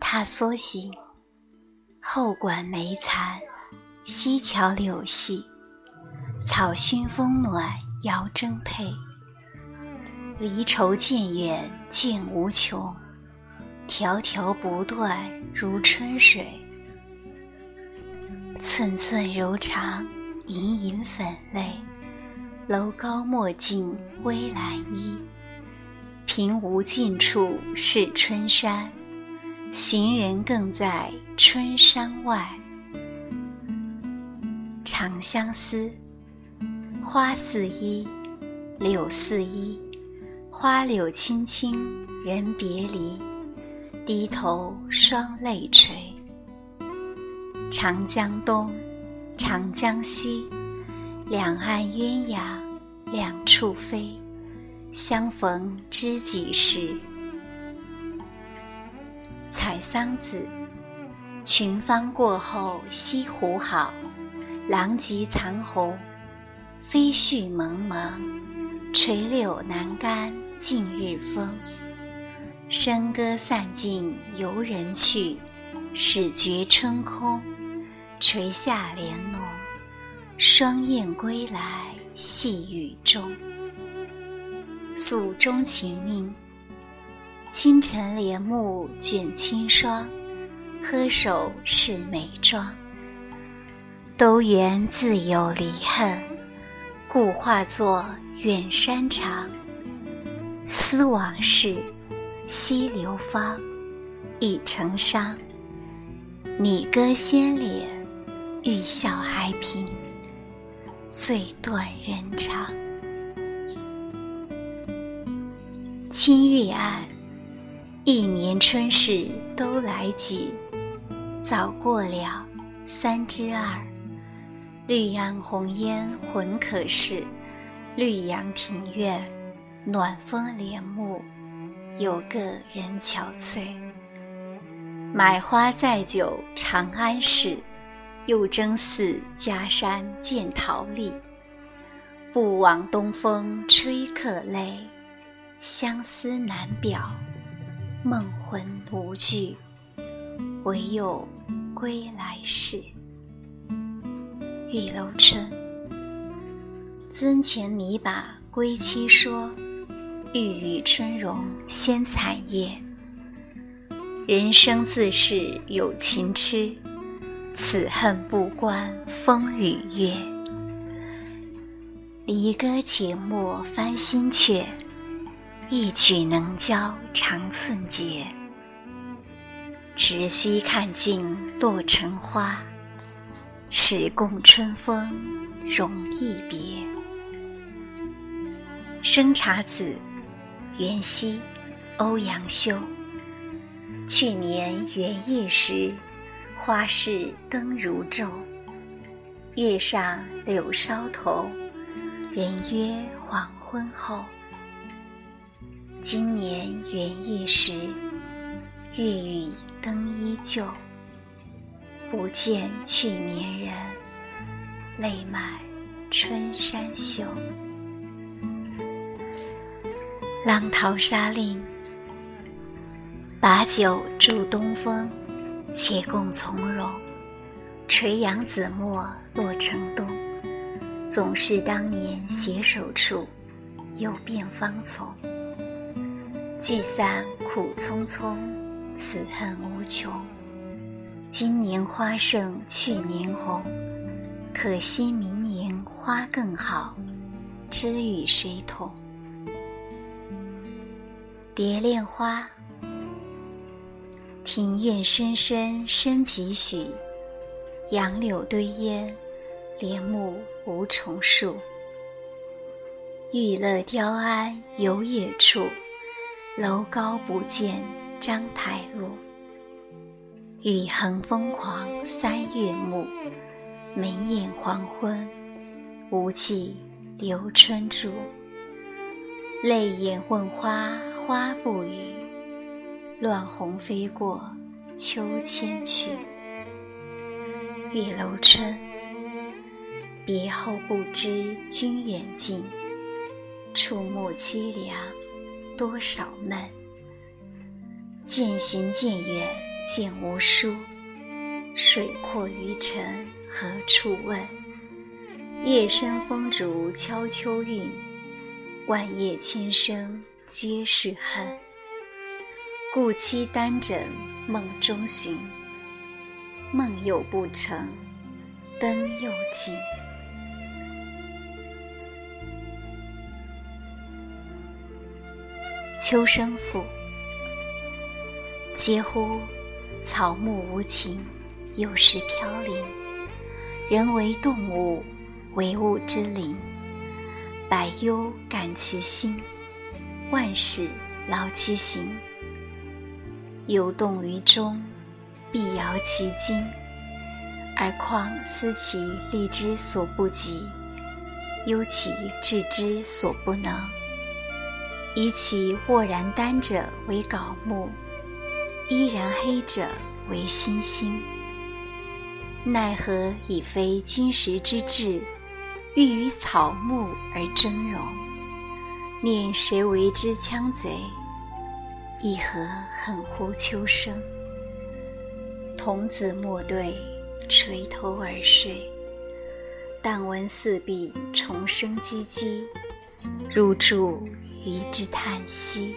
踏梭行，后馆梅残，溪桥柳细，草熏风暖遥争佩。离愁渐远渐无穷，迢迢不断如春水。寸寸柔肠，隐隐粉泪。楼高莫近危阑衣，平无尽处是春山。行人更在春山外。《长相思》花似衣，柳似衣，花柳青青人别离，低头双泪垂。长江东，长江西，两岸鸳鸯两处飞，相逢知几时？《采桑子》群芳过后西湖好，狼藉残红，飞絮蒙蒙，垂柳南干尽日风。笙歌散尽游人去，始觉春空，垂下帘笼，双燕归来细雨中。诉衷情令。清晨帘幕卷轻霜，呵手是眉妆。都缘自有离恨，故化作远山长。思往事，惜流芳，已成伤。拟歌先敛，欲笑还颦，最断人肠。青玉案。一年春事都来几，早过了三之二。绿杨红烟浑可视，绿杨庭院，暖风帘幕，有个人憔悴。买花载酒长安市，又争似家山见桃李。不枉东风吹客泪，相思难表。梦魂无惧，唯有归来时。玉楼春。尊前拟把归期说，欲与春容先惨夜。人生自是有情痴，此恨不关风与月。离歌且莫翻新阙。一曲能教长寸节，只须看尽落成花，始共春风容易别。《生查子·元夕》欧阳修。去年元夜时，花市灯如昼，月上柳梢头，人约黄昏后。今年元夜时，月与灯依旧。不见去年人，泪满春山袖。《浪淘沙令》：把酒祝东风，且共从容。垂杨紫陌洛城东，总是当年携手处，又变芳丛。聚散苦匆匆，此恨无穷。今年花胜去年红，可惜明年花更好，知与谁同？蝶恋花。庭院深深深几许，杨柳堆烟，帘幕无重数。玉勒雕鞍游冶处。楼高不见章台路，雨横风狂三月暮。梅艳黄昏，无计留春住。泪眼问花花不语，乱红飞过秋千去。玉楼春。别后不知君远近，触目凄凉。多少闷，渐行渐远渐无书。水阔鱼沉何处问？夜深风竹敲秋韵，万叶千声皆是恨。故期单枕梦中寻，梦又不成，灯又尽。秋声赋，嗟乎！草木无情，有时飘零。人为动物，为物之灵。百忧感其心，万事劳其形。有动于中，必摇其筋。而况思其力之所不及，忧其志之所不能。以其沃然丹者为槁木，依然黑者为新星。奈何以非金石之质，欲与草木而争荣？念谁为之羌贼？亦何恨乎秋声？童子莫对，垂头而睡。但闻四壁虫声唧唧，入住。一之叹息。